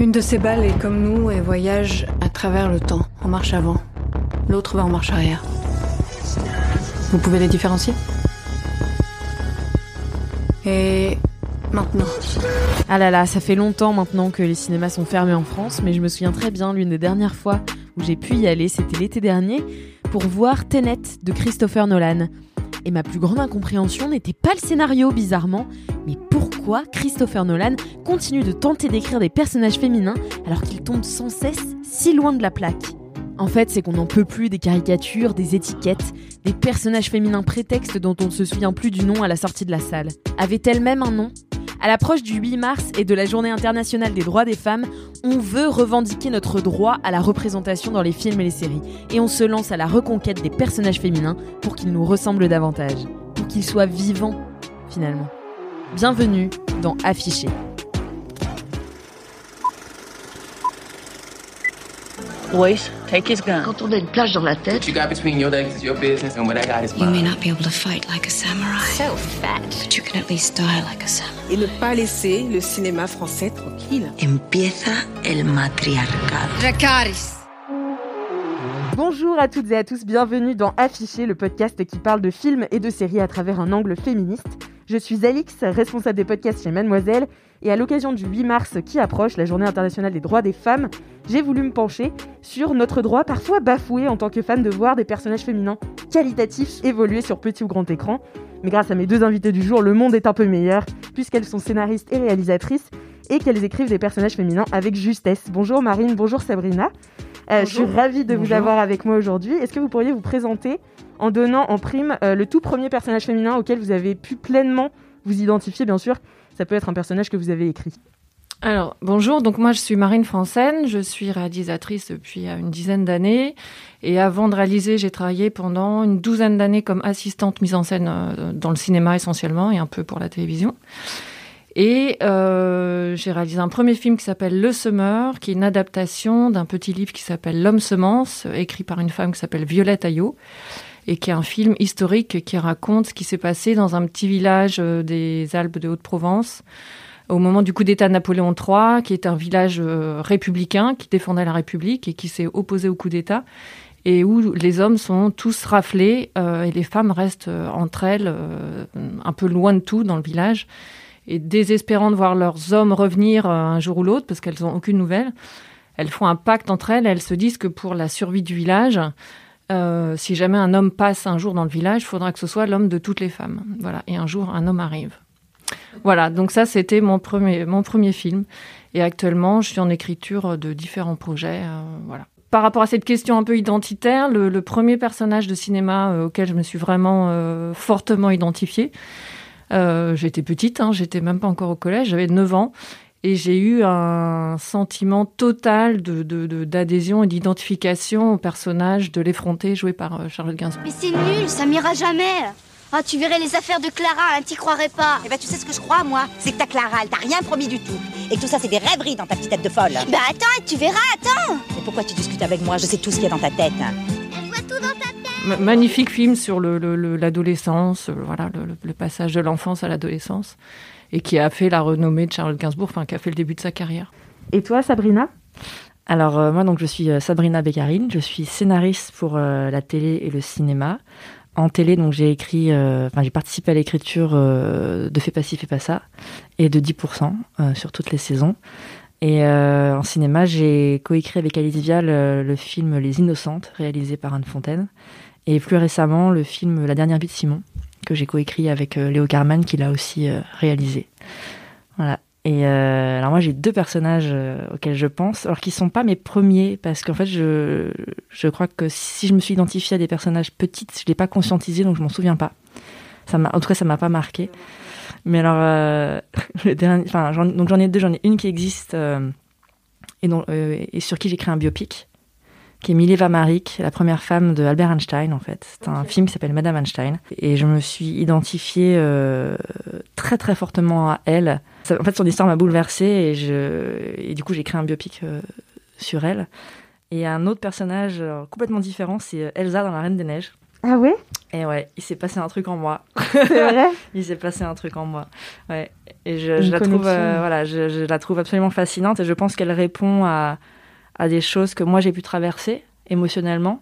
Une de ces balles est comme nous et voyage à travers le temps, en marche avant. L'autre va en marche arrière. Vous pouvez les différencier? Et maintenant. Ah là là, ça fait longtemps maintenant que les cinémas sont fermés en France, mais je me souviens très bien, l'une des dernières fois où j'ai pu y aller, c'était l'été dernier, pour voir Tenet de Christopher Nolan. Et ma plus grande incompréhension n'était pas le scénario, bizarrement, mais pourquoi Christopher Nolan continue de tenter d'écrire des personnages féminins alors qu'il tombe sans cesse si loin de la plaque en fait, c'est qu'on n'en peut plus des caricatures, des étiquettes, des personnages féminins prétextes dont on ne se souvient plus du nom à la sortie de la salle. Avait-elle même un nom? À l'approche du 8 mars et de la Journée internationale des droits des femmes, on veut revendiquer notre droit à la représentation dans les films et les séries. Et on se lance à la reconquête des personnages féminins pour qu'ils nous ressemblent davantage. Pour qu'ils soient vivants, finalement. Bienvenue dans Affiché. Boys, take his gun. Quand on a une plage dans la tête, you got between your legs is your business, and what I got is You may mine. not be able to fight like a samurai, So fat. but you can at least die like a samurai. et ne pas laisser le cinéma français tranquille. empieza el matriarcado. Dracarys. Bonjour à toutes et à tous, bienvenue dans Affiché, le podcast qui parle de films et de séries à travers un angle féministe. Je suis Alix, responsable des podcasts chez Mademoiselle, et à l'occasion du 8 mars qui approche, la journée internationale des droits des femmes, j'ai voulu me pencher sur notre droit parfois bafoué en tant que femme de voir des personnages féminins qualitatifs évoluer sur petit ou grand écran. Mais grâce à mes deux invités du jour, le monde est un peu meilleur, puisqu'elles sont scénaristes et réalisatrices, et qu'elles écrivent des personnages féminins avec justesse. Bonjour Marine, bonjour Sabrina. Euh, je suis ravie de vous avoir avec moi aujourd'hui. Est-ce que vous pourriez vous présenter en donnant en prime euh, le tout premier personnage féminin auquel vous avez pu pleinement vous identifier, bien sûr? Ça peut être un personnage que vous avez écrit. Alors, bonjour, donc moi je suis Marine Franssen, je suis réalisatrice depuis euh, une dizaine d'années. Et avant de réaliser, j'ai travaillé pendant une douzaine d'années comme assistante mise en scène dans le cinéma essentiellement et un peu pour la télévision. Et euh, j'ai réalisé un premier film qui s'appelle Le Semeur, qui est une adaptation d'un petit livre qui s'appelle L'homme semence, écrit par une femme qui s'appelle Violette Ayot, et qui est un film historique qui raconte ce qui s'est passé dans un petit village euh, des Alpes de Haute-Provence au moment du coup d'État de Napoléon III, qui est un village euh, républicain qui défendait la République et qui s'est opposé au coup d'État, et où les hommes sont tous raflés et les femmes restent entre elles un peu loin de tout dans le village, et désespérant de voir leurs hommes revenir euh, un jour ou l'autre parce qu'elles n'ont aucune nouvelle. Elles font un pacte entre elles, elles se disent que pour la survie du village, euh, si jamais un homme passe un jour dans le village, il faudra que ce soit l'homme de toutes les femmes. Voilà. Et un jour, un homme arrive. Voilà, donc ça c'était mon premier, mon premier film. Et actuellement, je suis en écriture de différents projets. euh, voilà. Par rapport à cette question un peu identitaire, le, premier personnage de cinéma auquel je me suis vraiment fortement identifiée, euh, j'étais petite, hein, j'étais même pas encore au collège, j'avais 9 ans. Et j'ai eu un sentiment total de- de- de- d'adhésion et d'identification au personnage de l'effronté joué par euh, Charlotte Gainsbourg. Mais c'est nul, ça m'ira jamais. Ah, tu verrais les affaires de Clara, hein, t'y croirais pas. Eh ben, tu sais ce que je crois, moi? C'est que ta Clara, elle t'a rien promis du tout. Et tout ça, c'est des rêveries dans ta petite tête de folle. Bah attends, tu verras, attends. Mais pourquoi tu discutes avec moi? Je sais tout ce qu'il y a dans ta tête. On voit tout dans ta tête. Ma- magnifique film sur le- le- le- l'adolescence, euh, voilà, le, le- le passage de l'enfance à l'adolescence, et qui a fait la renommée de Charlotte Gainsbourg, enfin qui a fait le début de sa carrière. Et toi, Sabrina? Alors euh, moi donc je suis euh, Sabrina Beccarine, je suis scénariste pour euh, la télé et le cinéma. En télé donc j'ai écrit, euh, enfin j'ai participé à l'écriture euh, de Fais pas ci, fais pas ça et de 10% euh, sur toutes les saisons. Et euh, en cinéma j'ai coécrit avec Alice Vial euh, le film Les Innocentes réalisé par Anne Fontaine et plus récemment le film La dernière vie de Simon que j'ai coécrit avec euh, Léo Carman qui l'a aussi euh, réalisé. Voilà. Et euh, alors moi j'ai deux personnages auxquels je pense, alors qui sont pas mes premiers parce qu'en fait je je crois que si je me suis identifiée à des personnages petites, je l'ai pas conscientisé donc je m'en souviens pas. Ça m'a, en tout cas, ça m'a pas marqué. Mais alors, donc j'en ai deux. J'en ai une qui existe et, et sur qui créé un biopic, qui est Mileva Maric, la première femme de Albert Einstein, en fait. C'est un film qui s'appelle Madame Einstein. Et je me suis identifiée euh, très très fortement à elle. Ça- en fait, son histoire m'a bouleversée et, je, et du coup, j'ai créé un biopic euh, sur elle. Et un autre personnage euh, complètement différent, c'est Elsa dans La Reine des Neiges. Ah ouais? Et ouais, il s'est passé un truc en moi. C'est vrai? Il s'est passé un truc en moi. Ouais. Et je, je la trouve, euh, voilà, je, je la trouve absolument fascinante et je pense qu'elle répond à, à des choses que moi j'ai pu traverser émotionnellement.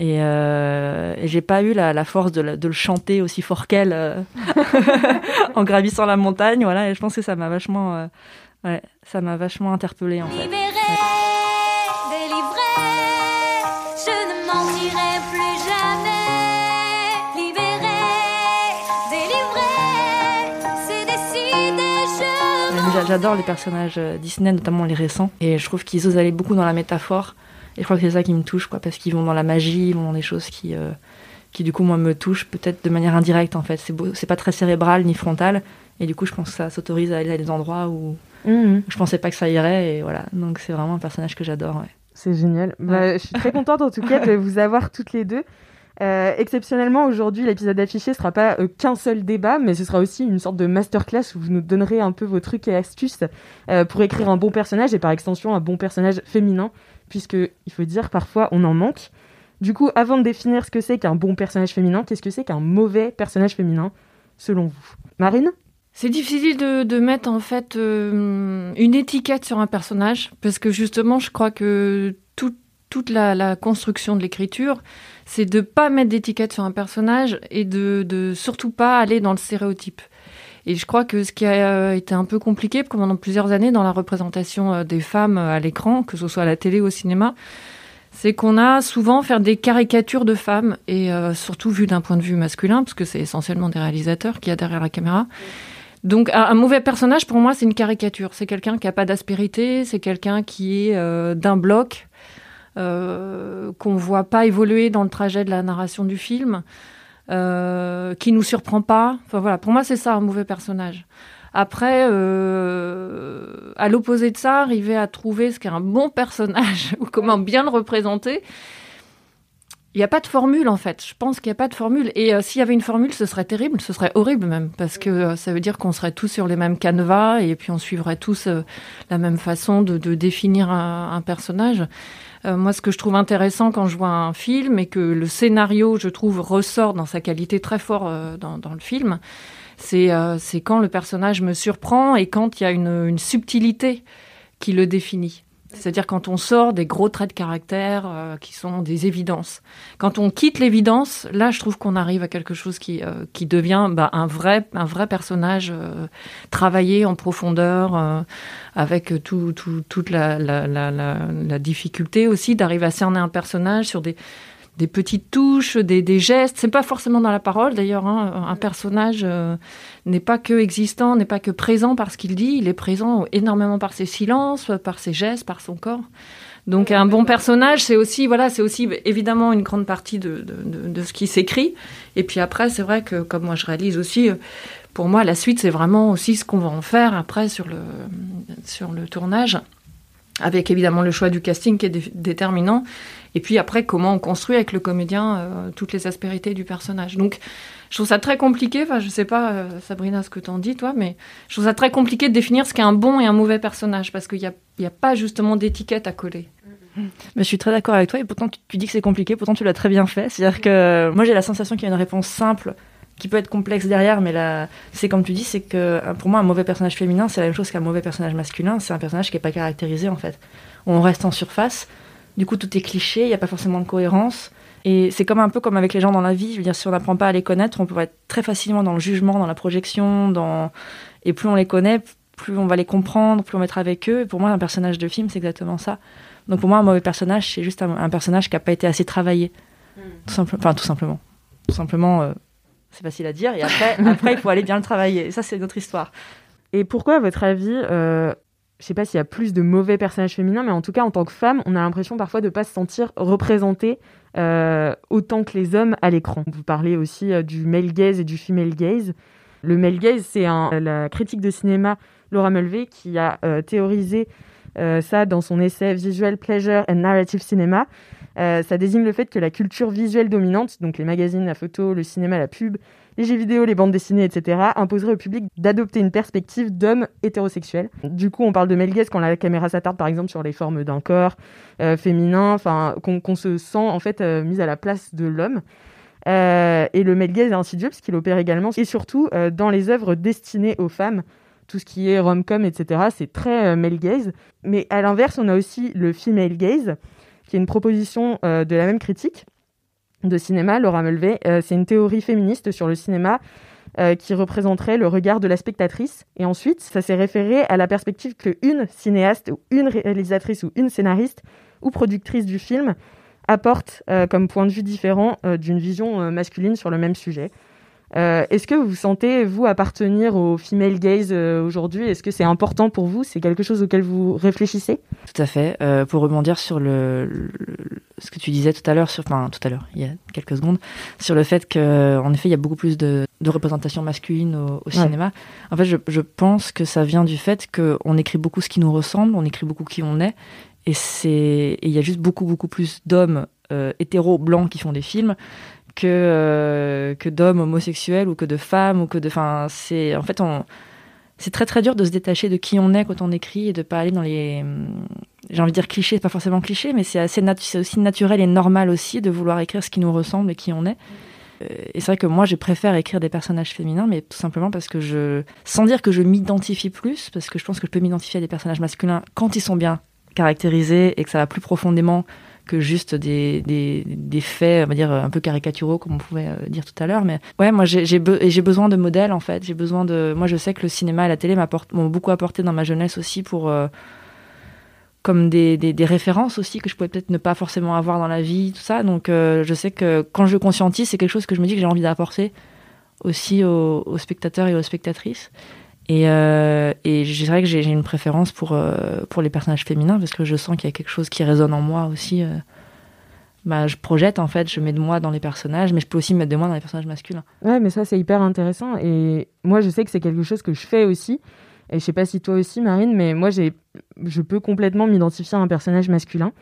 Et, euh, et j'ai pas eu la, force de le chanter aussi fort qu'elle euh, en gravissant la montagne. Voilà, et je pense que ça m'a vachement, euh, ouais, ça m'a vachement interpellée en fait. J'adore les personnages euh, Disney, notamment les récents. Et je trouve qu'ils osent aller beaucoup dans la métaphore. Et je crois que c'est ça qui me touche, quoi, parce qu'ils vont dans la magie, ils vont dans des choses qui, euh, qui du coup, moi, me touchent peut-être de manière indirecte, en fait. C'est beau- c'est pas très cérebral ni frontal. Et du coup, je pense que ça s'autorise à aller à des endroits où Mhm. je pensais pas que ça irait. Et voilà. Donc, c'est vraiment un personnage que j'adore, ouais. C'est génial. Bah, je suis très contente en tout cas de vous avoir toutes les deux. Euh, exceptionnellement, aujourd'hui, l'épisode affiché sera pas euh, qu'un seul débat, mais ce sera aussi une sorte de masterclass où vous nous donnerez un peu vos trucs et astuces euh, pour écrire un bon personnage et par extension un bon personnage féminin, puisque il faut dire parfois on en manque. Du coup, avant de définir ce que c'est qu'un bon personnage féminin, qu'est-ce que c'est qu'un mauvais personnage féminin, selon vous? Marine? C'est difficile de, mettre en fait une étiquette sur un personnage parce que justement, je crois que toute la, construction de l'écriture, c'est de pas mettre d'étiquette sur un personnage et de, surtout pas aller dans le stéréotype. Et je crois que ce qui a euh, été un peu compliqué pendant plusieurs années dans la représentation euh, des femmes euh, à l'écran, que ce soit à la télé ou au cinéma, c'est qu'on a souvent faire des caricatures de femmes et surtout vu d'un point de vue masculin, parce que c'est essentiellement des réalisateurs qui y a derrière la caméra. Donc un, mauvais personnage pour moi c'est une caricature. C'est quelqu'un qui a pas d'aspérité, c'est quelqu'un qui est d'un bloc, euh, qu'on voit pas évoluer dans le trajet de la narration du film, euh, qui nous surprend pas. Enfin voilà, pour moi c'est ça un mauvais personnage. Après, euh, à l'opposé de ça, arriver à trouver ce qu'est un bon personnage ou comment bien le représenter, il n'y a pas de formule en fait. Je pense qu'il n'y a pas de formule. Et euh, s'il y avait une formule, ce serait terrible, ce serait horrible même, parce que euh, ça veut dire qu'on serait tous sur les mêmes canevas et puis on suivrait tous euh, la même façon de, définir un, personnage. Moi, ce que je trouve intéressant quand je vois un film et que le scénario, je trouve, ressort dans sa qualité très fort dans, le film, c'est quand le personnage me surprend et quand il y a une subtilité qui le définit. C'est-à-dire quand on sort des gros traits de caractère euh, qui sont des évidences. Quand on quitte l'évidence, là, je trouve qu'on arrive à quelque chose qui, euh, qui devient bah, un, vrai, un vrai personnage euh, travaillé en profondeur, euh, avec tout, tout- toute la, la, la, la, la difficulté aussi d'arriver à cerner un personnage sur des, des petites touches, des, des gestes. C'est pas forcément dans la parole d'ailleurs. hein. Un personnage euh, n'est pas que existant, n'est pas que présent par ce qu'il dit. Il est présent énormément par ses silences, par ses gestes, par son corps. Donc un bon personnage, c'est aussi voilà, c'est aussi évidemment une grande partie de, de, de- de ce qui s'écrit. Et puis après, c'est vrai que comme moi je réalise aussi, euh, pour moi la suite c'est vraiment aussi ce qu'on va en faire après sur le sur le tournage, avec évidemment le choix du casting qui est dé- déterminant. Et puis après, comment on construit avec le comédien euh, toutes les aspérités du personnage. Donc, je trouve ça très compliqué. Enfin, je sais pas, euh, Sabrina, ce que t'en dis, toi, mais je trouve ça très compliqué de définir ce qu'est un bon et un mauvais personnage parce qu'il n'y a, il y a pas justement d'étiquette à coller. Mais je suis très d'accord avec toi et pourtant tu, dis que c'est compliqué, pourtant tu l'as très bien fait. C'est-à-dire que moi j'ai la sensation qu'il y a une réponse simple qui peut être complexe derrière, mais là, c'est comme tu dis, c'est que euh, pour moi un mauvais personnage féminin c'est la même chose qu'un mauvais personnage masculin, c'est un personnage qui n'est pas caractérisé en fait. On reste en surface, du coup tout est cliché, il n'y a pas forcément de cohérence. Et c'est comme un peu comme avec les gens dans la vie, je veux dire, si on n'apprend pas à les connaître, on peut être très facilement dans le jugement, dans la projection, dans... et plus on les connaît, plus on va les comprendre, plus on va être avec eux. Et pour moi, un personnage de film, c'est exactement ça. Donc pour moi, un mauvais personnage, c'est juste un, un personnage qui n'a pas été assez travaillé. Tout simple- Enfin, tout simplement. Tout simplement, euh, c'est facile à dire. Et après, après, il faut aller bien le travailler. Et ça, c'est notre histoire. Et pourquoi, à votre avis, euh, je sais pas s'il y a plus de mauvais personnages féminins, mais en tout cas, en tant que femme, on a l'impression parfois de pas se sentir représentée euh, autant que les hommes à l'écran. Vous parlez aussi euh, du male gaze et du female gaze. Le male gaze, c'est la critique de cinéma Laura Mulvey qui a euh, théorisé ça dans son essai Visual Pleasure and Narrative Cinema. Ça désigne le fait que la culture visuelle dominante, donc les magazines, la photo, le cinéma, la pub, les jeux vidéo, les bandes dessinées, etc., imposerait au public d'adopter une perspective d'homme hétérosexuel. Du coup, on parle de male gaze quand la caméra s'attarde, par exemple, sur les formes d'un corps euh, féminin, qu'on se sent en fait euh, mise à la place de l'homme. Euh, et le male gaze est insidieux parce qu'il opère également et surtout dans les œuvres destinées aux femmes. Tout ce qui est rom-com, etc., c'est très male gaze. Mais à l'inverse, on a aussi le female gaze, qui est une proposition de la même critique, de cinéma, Laura Mulvey. Euh, c'est une théorie féministe sur le cinéma euh, qui représenterait le regard de la spectatrice. Et ensuite, ça s'est référé à la perspective qu'une cinéaste ou une réalisatrice ou une scénariste ou productrice du film apporte euh, comme point de vue différent d'une vision masculine sur le même sujet. Est-ce que vous sentez, vous, appartenir au female gaze aujourd'hui? Est-ce que c'est important pour vous? C'est quelque chose auquel vous réfléchissez? Tout à fait. pour rebondir sur le, ce que tu disais tout à l'heure, enfin tout à l'heure, il y a quelques secondes, sur le fait qu'en effet il y a beaucoup plus de, de représentation masculine au, cinéma. En fait, je, je, pense que ça vient du fait qu'on écrit beaucoup ce qui nous ressemble, on écrit beaucoup qui on est, et c'est il y a juste beaucoup beaucoup plus d'hommes euh, hétéros blancs qui font des films que euh, que d'hommes homosexuels ou que de femmes ou que de, enfin c'est en fait on c'est très très dur de se détacher de qui on est quand on écrit et de pas aller dans les j'ai envie de dire cliché, pas forcément cliché, mais c'est assez c'est aussi naturel et normal aussi de vouloir écrire ce qui nous ressemble et qui on est. Euh, et c'est vrai que moi, je préfère écrire des personnages féminins, mais tout simplement parce que je, sans dire que je m'identifie plus, parce que je pense que je peux m'identifier à des personnages masculins quand ils sont bien caractérisés et que ça va plus profondément que juste des, des, des, faits, on va dire, un peu caricaturaux, comme on pouvait euh, dire tout à l'heure. Mais ouais, moi, j'ai besoin de modèles, en fait. J'ai besoin de. Moi, je sais que le cinéma et la télé m'ont beaucoup apporté dans ma jeunesse aussi pour. Euh, comme des, des, références aussi que je pouvais peut-être ne pas forcément avoir dans la vie, tout ça. Donc euh, je sais que quand je conscientise, c'est quelque chose que je me dis que j'ai envie d'apporter aussi aux, spectateurs et aux spectatrices. Et, euh, et je dirais que j'ai une préférence pour, euh, pour les personnages féminins parce que je sens qu'il y a quelque chose qui résonne en moi aussi. Bah, je projette en fait, je mets de moi dans les personnages, mais je peux aussi mettre de moi dans les personnages masculins. Ouais, mais ça c'est hyper intéressant. Et moi je sais que c'est quelque chose que je fais aussi. Et je sais pas si toi aussi, Marine, mais moi, je peux complètement m'identifier à un personnage masculin.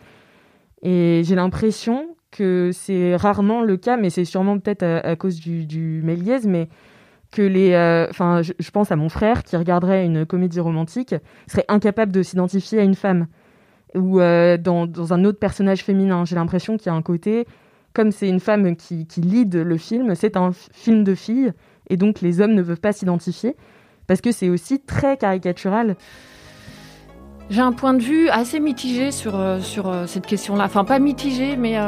Et j'ai l'impression que c'est rarement le cas, mais c'est sûrement peut-être à, cause du, du méliès, mais que les. Euh, enfin, je, pense à mon frère qui regarderait une comédie romantique, serait incapable de s'identifier à une femme. Ou euh, dans, dans, un autre personnage féminin. J'ai l'impression qu'il y a un côté, comme c'est une femme qui, qui lead le film, c'est un film de filles, et donc les hommes ne peuvent pas s'identifier parce que c'est aussi très caricatural. J'ai un point de vue assez mitigé sur, euh, sur cette question-là. Enfin, pas mitigé, mais.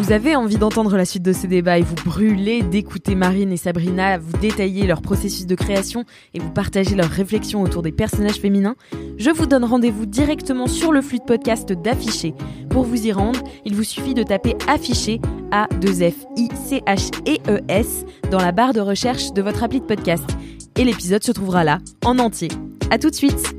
Vous avez envie d'entendre la suite de ces débats et vous brûlez d'écouter Marine et Sabrina vous détailler leur processus de création et vous partager leurs réflexions autour des personnages féminins Je vous donne rendez-vous directement sur le flux de podcast d'Afficher. Pour vous y rendre, il vous suffit de taper Afficher A-2-F-I-C-H-E-E-S dans la barre de recherche de votre appli de podcast. Et l'épisode se trouvera là, en entier. À tout de suite